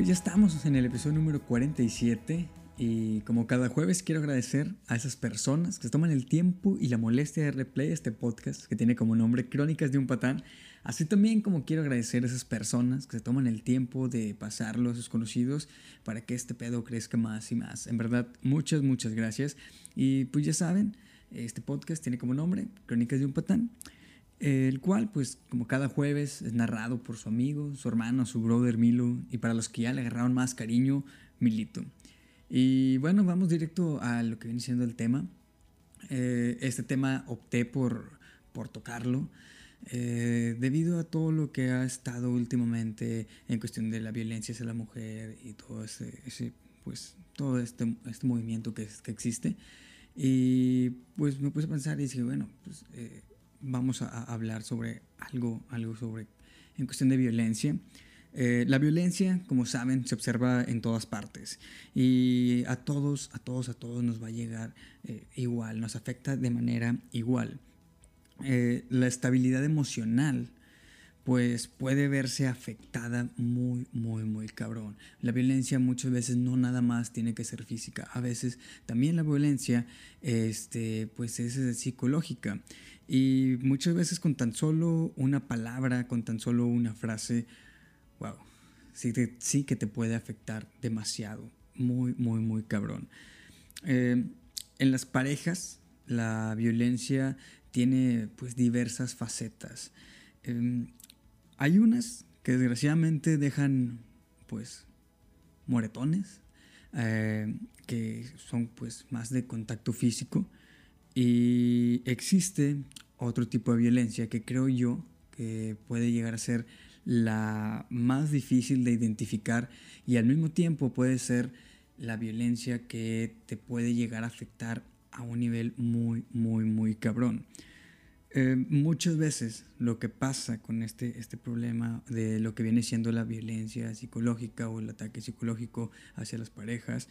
pues ya estamos en el episodio número 47 y como cada jueves quiero agradecer a esas personas que se toman el tiempo y la molestia de replay este podcast que tiene como nombre Crónicas de un Patán. Así también como quiero agradecer a esas personas que se toman el tiempo de pasarlo a sus conocidos para que este pedo crezca más y más. En verdad, muchas, muchas gracias. Y pues ya saben, este podcast tiene como nombre Crónicas de un Patán el cual, pues, como cada jueves, es narrado por su amigo, su hermano, su brother Milo, y para los que ya le agarraron más cariño, Milito. Y bueno, vamos directo a lo que viene siendo el tema. Eh, este tema opté por, por tocarlo. Eh, debido a todo lo que ha estado últimamente en cuestión de la violencia hacia la mujer y todo ese, pues todo este, este movimiento que, que, existe y pues me puse a pensar y dije bueno pues eh, vamos a, hablar sobre algo, algo sobre en cuestión de violencia. Eh, la violencia, como saben, se observa en todas partes y a todos, a todos, a todos nos va a llegar eh, igual, nos afecta de manera igual. Eh, la estabilidad emocional pues puede verse afectada muy, muy, muy cabrón. La violencia muchas veces no nada más tiene que ser física, a veces también la violencia este, pues es psicológica. Y muchas veces con tan solo una palabra, con tan solo una frase, wow, sí, sí que te puede afectar demasiado, muy, muy, muy cabrón. Eh, en las parejas, la violencia tiene pues diversas facetas. Em, hay unas que desgraciadamente dejan pues moretones, eh, que son pues más de contacto físico y existe otro tipo de violencia que creo yo que puede llegar a ser la más difícil de identificar y al mismo tiempo puede ser la violencia que te puede llegar a afectar a un nivel muy, muy, muy cabrón. Eh, muchas veces lo que pasa con este, este problema de lo que viene siendo la violencia psicológica o el ataque psicológico hacia las parejas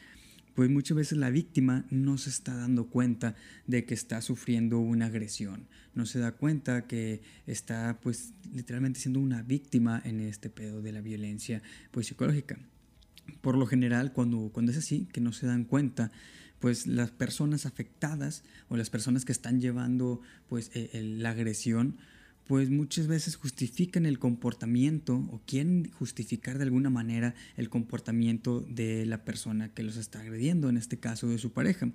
pues muchas veces la víctima no se está dando cuenta de que está sufriendo una agresión, no se da cuenta que está pues literalmente siendo una víctima en este pedo de la violencia pues psicológica. Por lo general, cuando, cuando es así, que no se dan cuenta, pues las personas afectadas o las personas que están llevando pues eh, la agresión, pues muchas veces justifican el comportamiento o quieren justificar de alguna manera el comportamiento de la persona que los está agrediendo, en este caso de su pareja.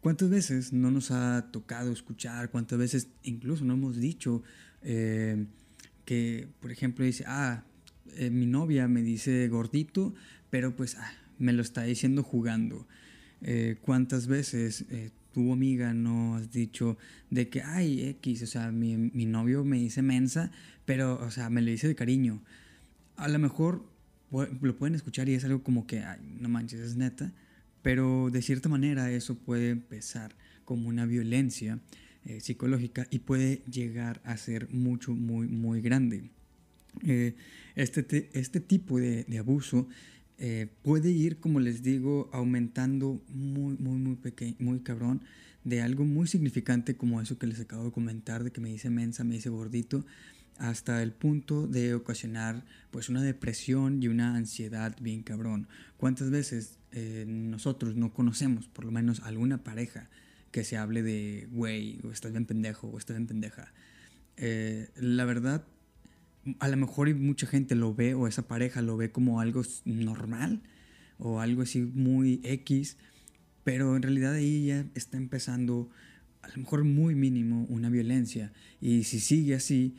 ¿Cuántas veces no nos ha tocado escuchar? ¿Cuántas veces incluso no hemos dicho eh, que, por ejemplo, dice, ah, eh, mi novia me dice gordito, pero pues ah, me lo está diciendo jugando? Eh, ¿Cuántas veces tu amiga no has dicho de que, ay, X, o sea, mi, mi, novio me dice mensa, pero, o sea, me lo dice de cariño. A lo mejor lo pueden escuchar y es algo como que, ay, no manches, es neta, pero de cierta manera eso puede empezar como una violencia eh, psicológica y puede llegar a ser mucho, muy, muy grande. Eh, este, este tipo de, de abuso eh, puede ir, como les digo, aumentando muy, muy, muy pequeño, muy cabrón, de algo muy significante como eso que les acabo de comentar, de que me dice mensa, me dice gordito, hasta el punto de ocasionar pues una depresión y una ansiedad bien cabrón. ¿Cuántas veces eh, nosotros no conocemos, por lo menos alguna pareja, que se hable de, güey, o estás bien pendejo, o estás bien pendeja? Eh, la verdad, a lo mejor mucha gente lo ve o esa pareja lo ve como algo normal o algo así muy X, pero en realidad ahí ya está empezando a lo mejor muy mínimo una violencia. Y si sigue así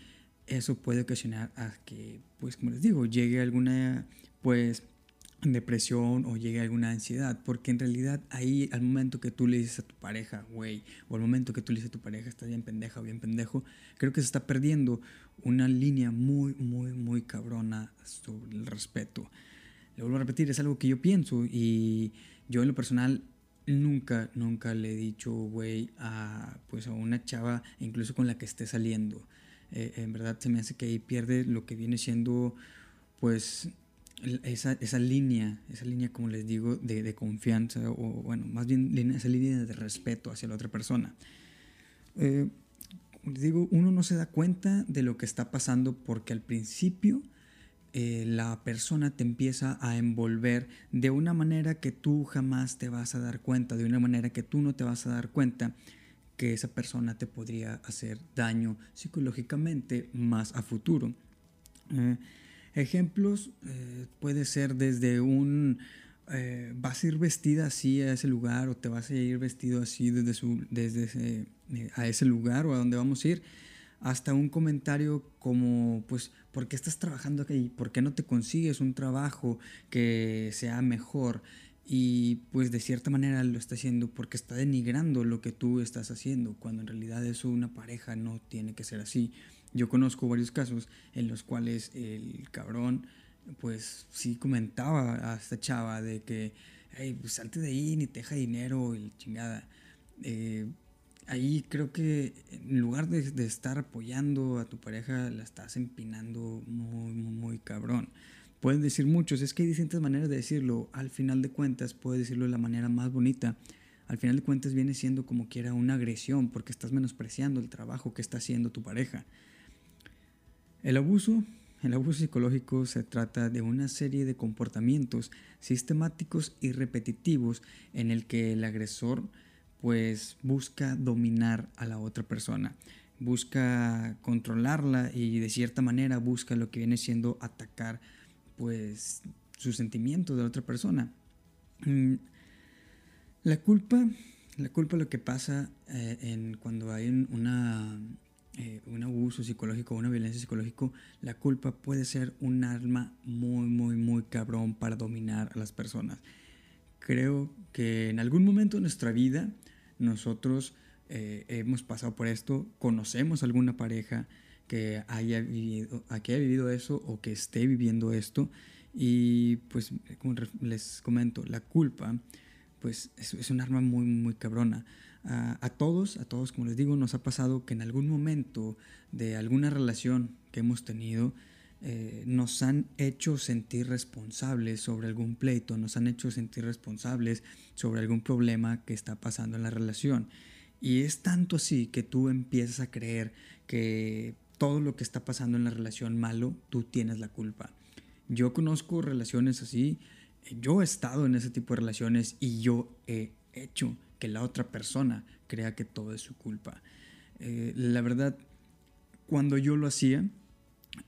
eso puede ocasionar a que pues como les digo llegue alguna pues depresión o llegue alguna ansiedad, porque en realidad ahí al momento que tú le dices a tu pareja, güey, o al momento que tú le dices a tu pareja, estás bien pendeja o bien pendejo, creo que se está perdiendo una línea muy, muy, muy cabrona sobre el respeto. Le vuelvo a repetir, es algo que yo pienso y yo en lo personal nunca, nunca le he dicho, güey, a, pues a una chava, incluso con la que esté saliendo. Eh, en verdad se me hace que ahí pierde lo que viene siendo, pues, esa, esa, línea, esa línea, como les digo, de, de, confianza, o bueno, más bien esa línea de respeto hacia la otra persona. Eh, les digo, uno no se da cuenta de lo que está pasando porque al principio eh, la persona te empieza a envolver de una manera que tú jamás te vas a dar cuenta, de una manera que tú no te vas a dar cuenta que esa persona te podría hacer daño psicológicamente más a futuro. Eh, ejemplos eh, puede ser desde un vas a ir vestida así a ese lugar o te vas a ir vestido así desde, su, desde a ese lugar o a donde vamos a ir hasta un comentario como, pues, ¿por qué estás trabajando aquí? ¿Por qué no te consigues un trabajo que sea mejor? Y pues de cierta manera lo está haciendo porque está denigrando lo que tú estás haciendo, cuando en realidad eso una pareja no tiene que ser así. Yo conozco varios casos en los cuales el cabrón, pues sí comentaba a esta chava de que, hey, pues salte de ahí, ni te deja dinero y chingada. Eh, ahí creo que en lugar de, estar apoyando a tu pareja, la estás empinando muy, muy, muy cabrón. Pueden decir muchos, es que hay distintas maneras de decirlo. Al final de cuentas, puedes decirlo de la manera más bonita. Al final de cuentas viene siendo como quiera una agresión porque estás menospreciando el trabajo que está haciendo tu pareja. El abuso, el abuso psicológico se trata de una serie de comportamientos sistemáticos y repetitivos en el que el agresor pues busca dominar a la otra persona, busca controlarla y de cierta manera busca lo que viene siendo atacar pues sus sentimientos de la otra persona. Mm, la culpa, la culpa lo que pasa eh, en cuando hay una, eh, un abuso psicológico, una violencia psicológica, la culpa puede ser un arma muy, muy, muy cabrón para dominar a las personas. Creo que en algún momento de nuestra vida nosotros eh, hemos pasado por esto, conocemos alguna pareja que haya, vivido, que haya vivido eso o que esté viviendo esto y pues como les comento, la culpa pues es, es un arma muy muy cabrona. A, todos, a todos como les digo, nos ha pasado que en algún momento de alguna relación que hemos tenido, eh, nos han hecho sentir responsables sobre algún pleito, nos han hecho sentir responsables sobre algún problema que está pasando en la relación. Y es tanto así que tú empiezas a creer que todo lo que está pasando en la relación malo, tú tienes la culpa. Yo conozco relaciones así, yo he estado en ese tipo de relaciones y yo he hecho que la otra persona crea que todo es su culpa. Eh, la verdad, cuando yo lo hacía,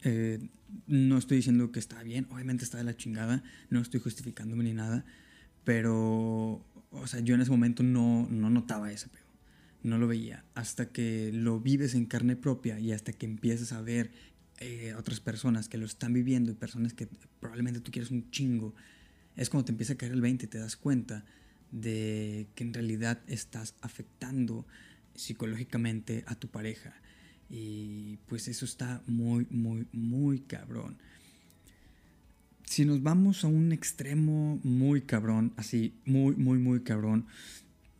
eh, no estoy diciendo que está bien, obviamente está de la chingada, no estoy justificándome ni nada, pero, o sea, yo en ese momento no, no notaba ese pedo, no lo veía, hasta que lo vives en carne propia y hasta que empiezas a ver eh, otras personas que lo están viviendo y personas que probablemente tú quieres un chingo, es cuando te empieza a caer el 20 y te das cuenta de que en realidad estás afectando psicológicamente a tu pareja y pues eso está muy, muy, muy cabrón. Si nos vamos a un extremo muy cabrón, así, muy, muy, muy cabrón,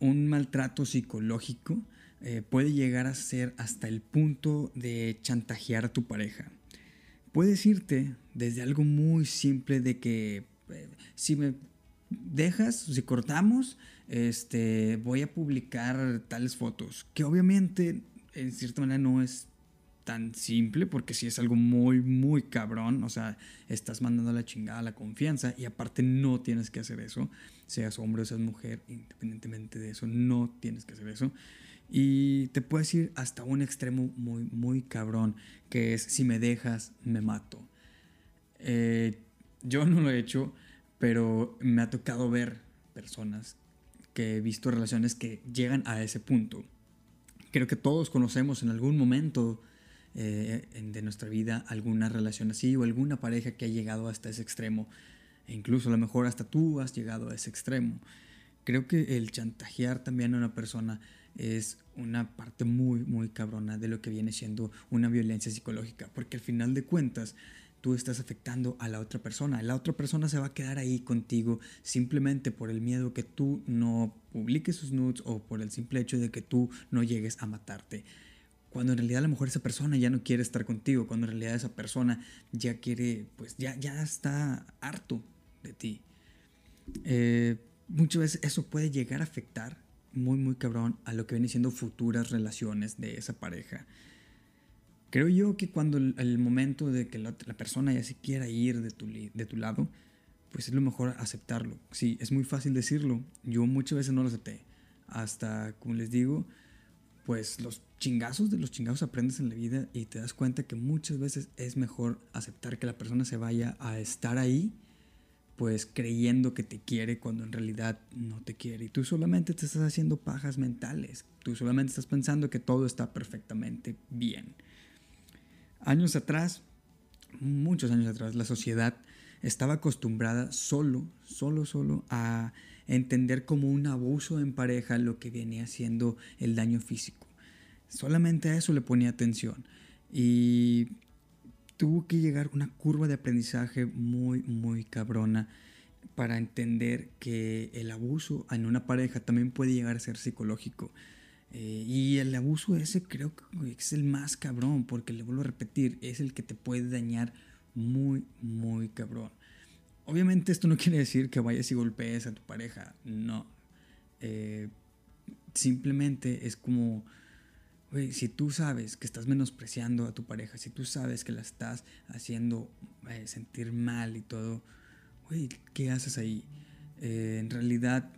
un maltrato psicológico eh, puede llegar a ser hasta el punto de chantajear a tu pareja. Puedes irte desde algo muy simple de que eh, si me dejas, si cortamos, este, voy a publicar tales fotos, que obviamente en cierta manera no es tan simple porque si es algo muy, muy cabrón, o sea, estás mandando la chingada la confianza y aparte no tienes que hacer eso, seas hombre o seas mujer, independientemente de eso, no tienes que hacer eso. Y te puedes ir hasta un extremo muy, muy cabrón, que es si me dejas, me mato. Eh, yo no lo he hecho, pero me ha tocado ver personas que he visto relaciones que llegan a ese punto creo que todos conocemos en algún momento eh, de nuestra vida alguna relación así o alguna pareja que ha llegado hasta ese extremo. E incluso a lo mejor hasta tú has llegado a ese extremo. Creo que el chantajear también a una persona es una parte muy, muy cabrona de lo que viene siendo una violencia psicológica, porque al final de cuentas tú estás afectando a la otra persona. La otra persona se va a quedar ahí contigo simplemente por el miedo que tú no publiques sus nudes o por el simple hecho de que tú no llegues a matarte. Cuando en realidad a lo mejor esa persona ya no quiere estar contigo, cuando en realidad esa persona ya quiere, pues ya, ya está harto de ti. Eh, muchas veces eso puede llegar a afectar muy, muy cabrón a lo que viene siendo futuras relaciones de esa pareja Creo yo que cuando el, momento de que la, persona ya se quiera ir de tu, de tu lado, pues es lo mejor aceptarlo. Sí, es muy fácil decirlo. Yo muchas veces no lo acepté. Hasta, como les digo, pues los chingazos de los chingazos aprendes en la vida y te das cuenta que muchas veces es mejor aceptar que la persona se vaya a estar ahí, pues creyendo que te quiere cuando en realidad no te quiere. Y tú solamente te estás haciendo pajas mentales. Tú solamente estás pensando que todo está perfectamente bien. Años atrás, muchos años atrás, la sociedad estaba acostumbrada solo, solo, solo a entender como un abuso en pareja lo que venía siendo el daño físico. Solamente a eso le ponía atención. Y tuvo que llegar una curva de aprendizaje muy, muy cabrona para entender que el abuso en una pareja también puede llegar a ser psicológico. Eh, y el abuso ese creo que es el más cabrón, porque le vuelvo a repetir, es el que te puede dañar muy, muy cabrón. Obviamente esto no quiere decir que vayas y golpees a tu pareja, no. Eh, simplemente es como, si tú sabes que estás menospreciando a tu pareja, si tú sabes que la estás haciendo eh, sentir mal y todo, ¿qué haces ahí? en realidad,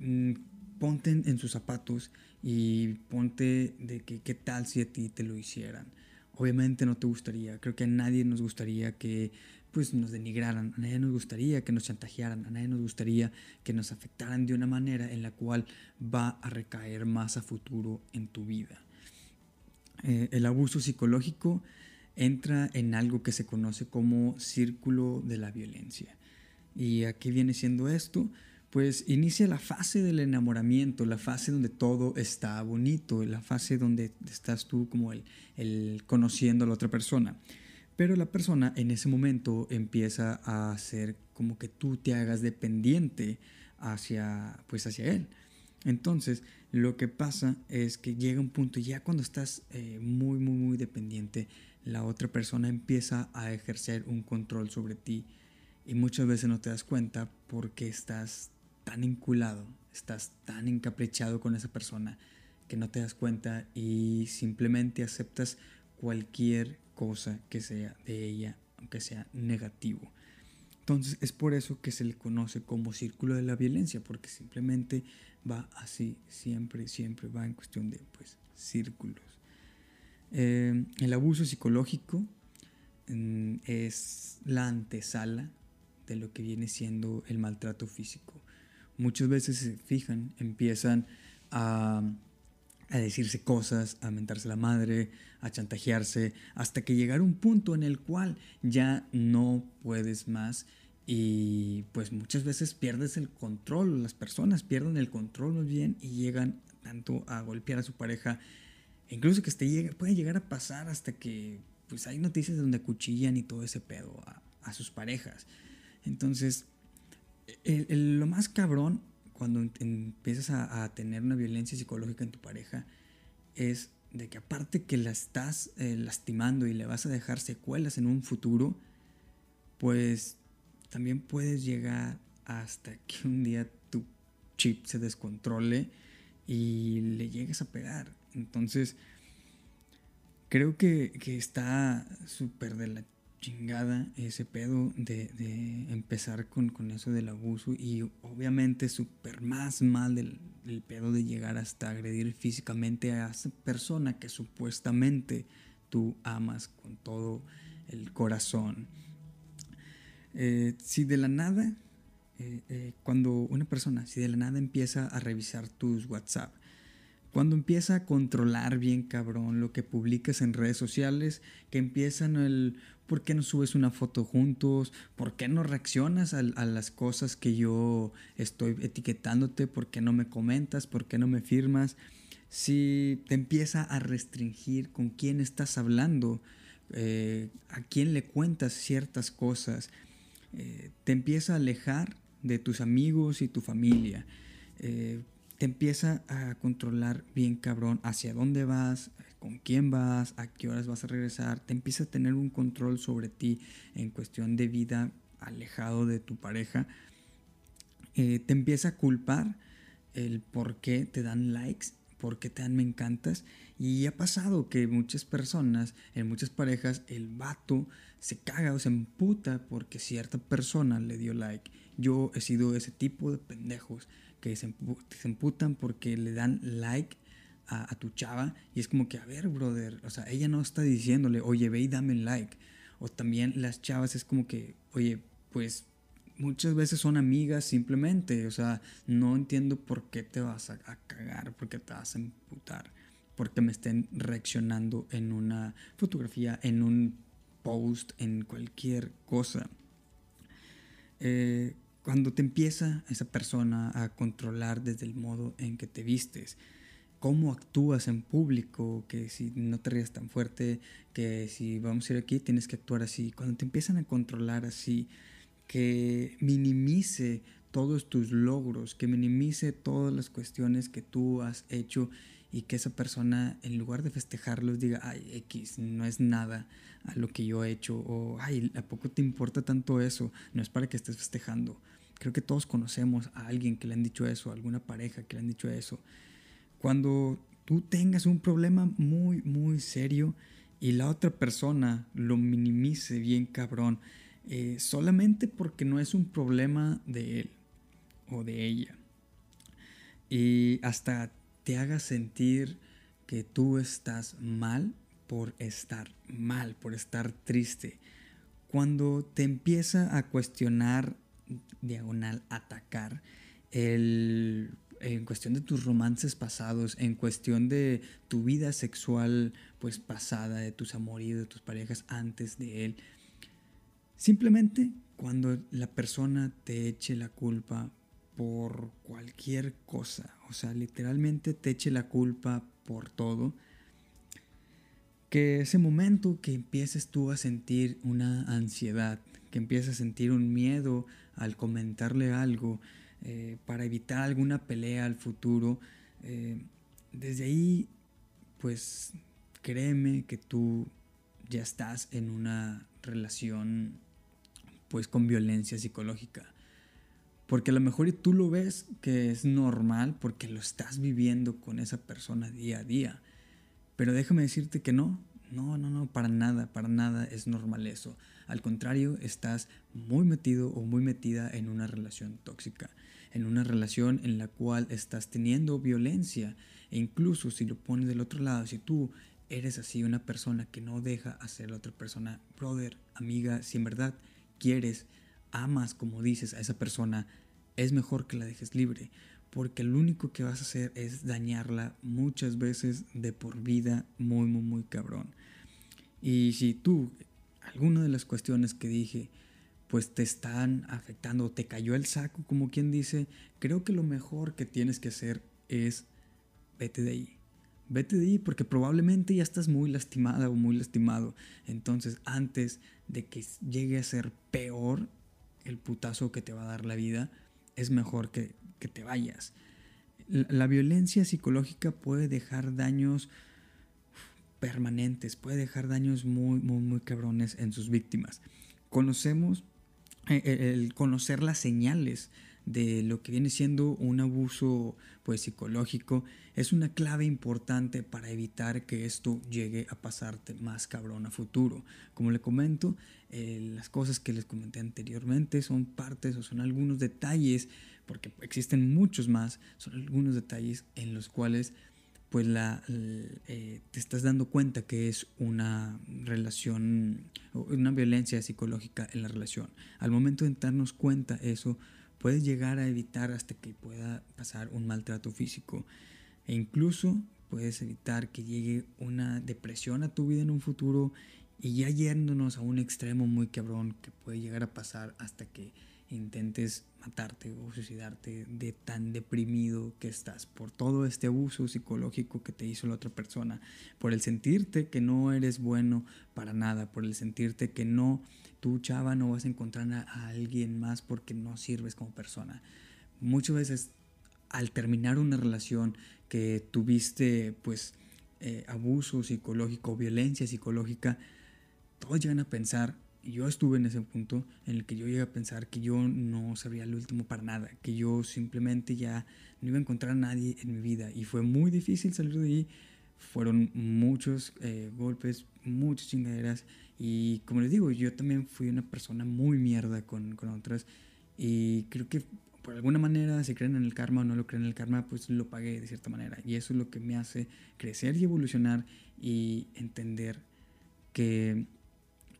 mm, ponte en sus zapatos y ponte de que qué tal si a ti te lo hicieran. Obviamente no te gustaría, creo que a nadie nos gustaría que pues nos denigraran, a nadie nos gustaría que nos chantajearan, a nadie nos gustaría que nos afectaran de una manera en la cual va a recaer más a futuro en tu vida. Eh, el abuso psicológico entra en algo que se conoce como círculo de la violencia. ¿Y a qué viene siendo esto? Pues inicia la fase del enamoramiento, la fase donde todo está bonito, la fase donde estás tú como el, el conociendo a la otra persona. Pero la persona en ese momento empieza a hacer como que tú te hagas dependiente hacia, pues hacia él. Entonces, lo que pasa es que llega un punto, ya cuando estás eh, muy, muy, muy dependiente, la otra persona empieza a ejercer un control sobre ti y muchas veces no te das cuenta porque estás tan enculado, estás tan encaprichado con esa persona que no te das cuenta y simplemente aceptas cualquier cosa que sea de ella, aunque sea negativo. Entonces es por eso que se le conoce como círculo de la violencia, porque simplemente va así, siempre, siempre va en cuestión de pues, círculos. Eh, el abuso psicológico mm, es la antesala de lo que viene siendo el maltrato físico muchas veces se fijan, empiezan a, decirse cosas, a mentarse la madre, a chantajearse, hasta que llegar a un punto en el cual ya no puedes más y pues muchas veces pierdes el control, las personas pierden el control más bien y llegan tanto a golpear a su pareja, incluso que puede llegar a pasar hasta que pues hay noticias donde cuchillan y todo ese pedo a, a sus parejas. Entonces, lo más cabrón cuando empiezas a, tener una violencia psicológica en tu pareja es de que aparte que la estás eh, lastimando y le vas a dejar secuelas en un futuro, pues también puedes llegar hasta que un día tu chip se descontrole y le llegues a pegar. Entonces, creo que, que está súper de la chingada ese pedo de, empezar con, eso del abuso y obviamente súper más mal del, pedo de llegar hasta agredir físicamente a esa persona que supuestamente tú amas con todo el corazón. Eh, si de la nada, eh, eh, cuando una persona, si de la nada empieza a revisar tus WhatsApp, cuando empieza a controlar bien cabrón lo que publicas en redes sociales, que empiezan el ¿por qué no subes una foto juntos? ¿Por qué no reaccionas a, las cosas que yo estoy etiquetándote? ¿Por qué no me comentas? ¿Por qué no me firmas? Si te empieza a restringir con quién estás hablando, eh, a quién le cuentas ciertas cosas, eh, te empieza a alejar de tus amigos y tu familia. Eh, te empieza a controlar bien cabrón hacia dónde vas, con quién vas, a qué horas vas a regresar, te empieza a tener un control sobre ti en cuestión de vida alejado de tu pareja, eh, te empieza a culpar el por qué te dan likes, ¿Por qué te dan me encantas? Y ha pasado que muchas personas, en muchas parejas, el vato se caga o se emputa porque cierta persona le dio like. Yo he sido ese tipo de pendejos que se, emputan porque le dan like a, tu chava y es como que, a ver, brother, o sea, ella no está diciéndole, oye, ve y dame like. O también las chavas es como que, oye, pues muchas veces son amigas simplemente, o sea, no entiendo por qué te vas a, cagar, por qué te vas a emputar, porque me estén reaccionando en una fotografía, en un post, en cualquier cosa. Eh, cuando te empieza esa persona a controlar desde el modo en que te vistes, cómo actúas en público, que si no te rías tan fuerte, que si vamos a ir aquí tienes que actuar así, cuando te empiezan a controlar así, que minimice todos tus logros, que minimice todas las cuestiones que tú has hecho y que esa persona en lugar de festejarlos diga, ay, X, no es nada a lo que yo he hecho o, ay, ¿a poco te importa tanto eso? No es para que estés festejando. Creo que todos conocemos a alguien que le han dicho eso, a alguna pareja que le han dicho eso. Cuando tú tengas un problema muy, muy serio y la otra persona lo minimice bien cabrón, eh, solamente porque no es un problema de él o de ella. Y hasta te haga sentir que tú estás mal por estar mal, por estar triste. Cuando te empieza a cuestionar, diagonal, atacar, el, en cuestión de tus romances pasados, en cuestión de tu vida sexual pues pasada, de tus amoríos, de tus parejas antes de él, Simplemente cuando la persona te eche la culpa por cualquier cosa, o sea, literalmente te eche la culpa por todo, que ese momento que empieces tú a sentir una ansiedad, que empieces a sentir un miedo al comentarle algo eh, para evitar alguna pelea al futuro, eh, desde ahí, pues créeme que tú ya estás en una relación pues con violencia psicológica. Porque a lo mejor tú lo ves que es normal porque lo estás viviendo con esa persona día a día. Pero déjame decirte que no, no, no, no, para nada, para nada es normal eso. Al contrario, estás muy metido o muy metida en una relación tóxica, en una relación en la cual estás teniendo violencia. E incluso si lo pones del otro lado, si tú eres así una persona que no deja hacer a la otra persona, brother, amiga, si en verdad quieres, amas como dices a esa persona, es mejor que la dejes libre, porque lo único que vas a hacer es dañarla muchas veces de por vida, muy, muy, muy cabrón. Y si tú, alguna de las cuestiones que dije, pues te están afectando, te cayó el saco, como quien dice, creo que lo mejor que tienes que hacer es vete de ahí. Vete de ahí porque probablemente ya estás muy lastimada o muy lastimado. Entonces, antes de que llegue a ser peor el putazo que te va a dar la vida, es mejor que, te vayas. La, violencia psicológica puede dejar daños permanentes, puede dejar daños muy, muy, muy cabrones en sus víctimas. Conocemos eh, eh, el conocer las señales de lo que viene siendo un abuso pues psicológico es una clave importante para evitar que esto llegue a pasarte más cabrón a futuro. Como le comento, eh, las cosas que les comenté anteriormente son partes o son algunos detalles, porque existen muchos más, son algunos detalles en los cuales pues la, eh, te estás dando cuenta que es una relación, una violencia psicológica en la relación. Al momento de darnos cuenta eso, puedes llegar a evitar hasta que pueda pasar un maltrato físico e incluso puedes evitar que llegue una depresión a tu vida en un futuro y ya yéndonos a un extremo muy cabrón que puede llegar a pasar hasta que intentes matarte o suicidarte de tan deprimido que estás por todo este abuso psicológico que te hizo la otra persona, por el sentirte que no eres bueno para nada, por el sentirte que no, tú chava no vas a encontrar a, alguien más porque no sirves como persona. Muchas veces al terminar una relación que tuviste pues eh, abuso psicológico, violencia psicológica, todos llegan a pensar yo estuve en ese punto en el que yo llegué a pensar que yo no sería el último para nada, que yo simplemente ya no iba a encontrar a nadie en mi vida. Y fue muy difícil salir de ahí. Fueron muchos eh, golpes, muchas chingaderas. Y como les digo, yo también fui una persona muy mierda con, con otras. Y creo que por alguna manera, si creen en el karma o no lo creen en el karma, pues lo pagué de cierta manera. Y eso es lo que me hace crecer y evolucionar y entender que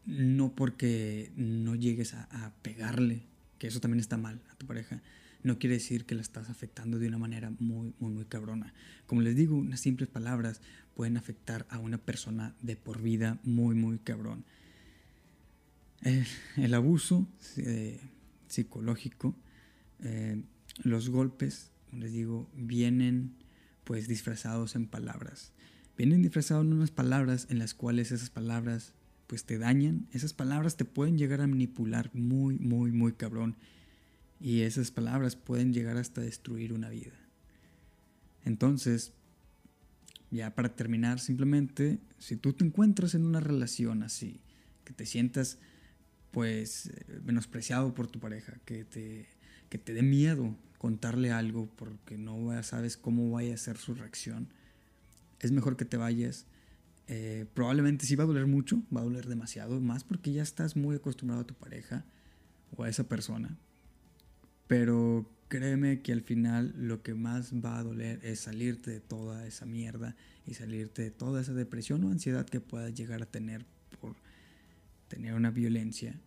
no porque no llegues a, pegarle, que eso también está mal a tu pareja, no quiere decir que la estás afectando de una manera muy, muy, muy cabrona. Como les digo, unas simples palabras pueden afectar a una persona de por vida muy, muy cabrón. El, abuso eh, psicológico, eh, los golpes, como les digo, vienen pues disfrazados en palabras. Vienen disfrazados en unas palabras en las cuales esas palabras pues te dañan, esas palabras te pueden llegar a manipular muy, muy, muy cabrón. Y esas palabras pueden llegar hasta destruir una vida. Entonces, ya para terminar, simplemente, si tú te encuentras en una relación así, que te sientas pues menospreciado por tu pareja, que te, que te dé miedo contarle algo porque no sabes cómo vaya a ser su reacción, es mejor que te vayas eh, probablemente sí va a doler mucho, va a doler demasiado, más porque ya estás muy acostumbrado a tu pareja o a esa persona. Pero créeme que al final lo que más va a doler es salirte de toda esa mierda y salirte de toda esa depresión o ansiedad que puedas llegar a tener por tener una violencia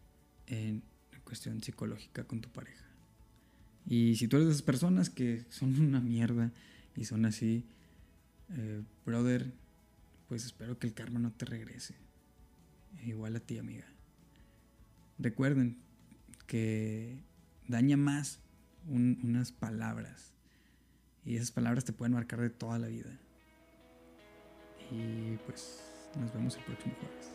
en cuestión psicológica con tu pareja. Y si tú eres de esas personas que son una mierda y son así, eh, brother, pues espero que el karma no te regrese. Igual a ti, amiga. Recuerden que daña más unas palabras. Y esas palabras te pueden marcar de toda la vida. Y pues nos vemos el próximo jueves.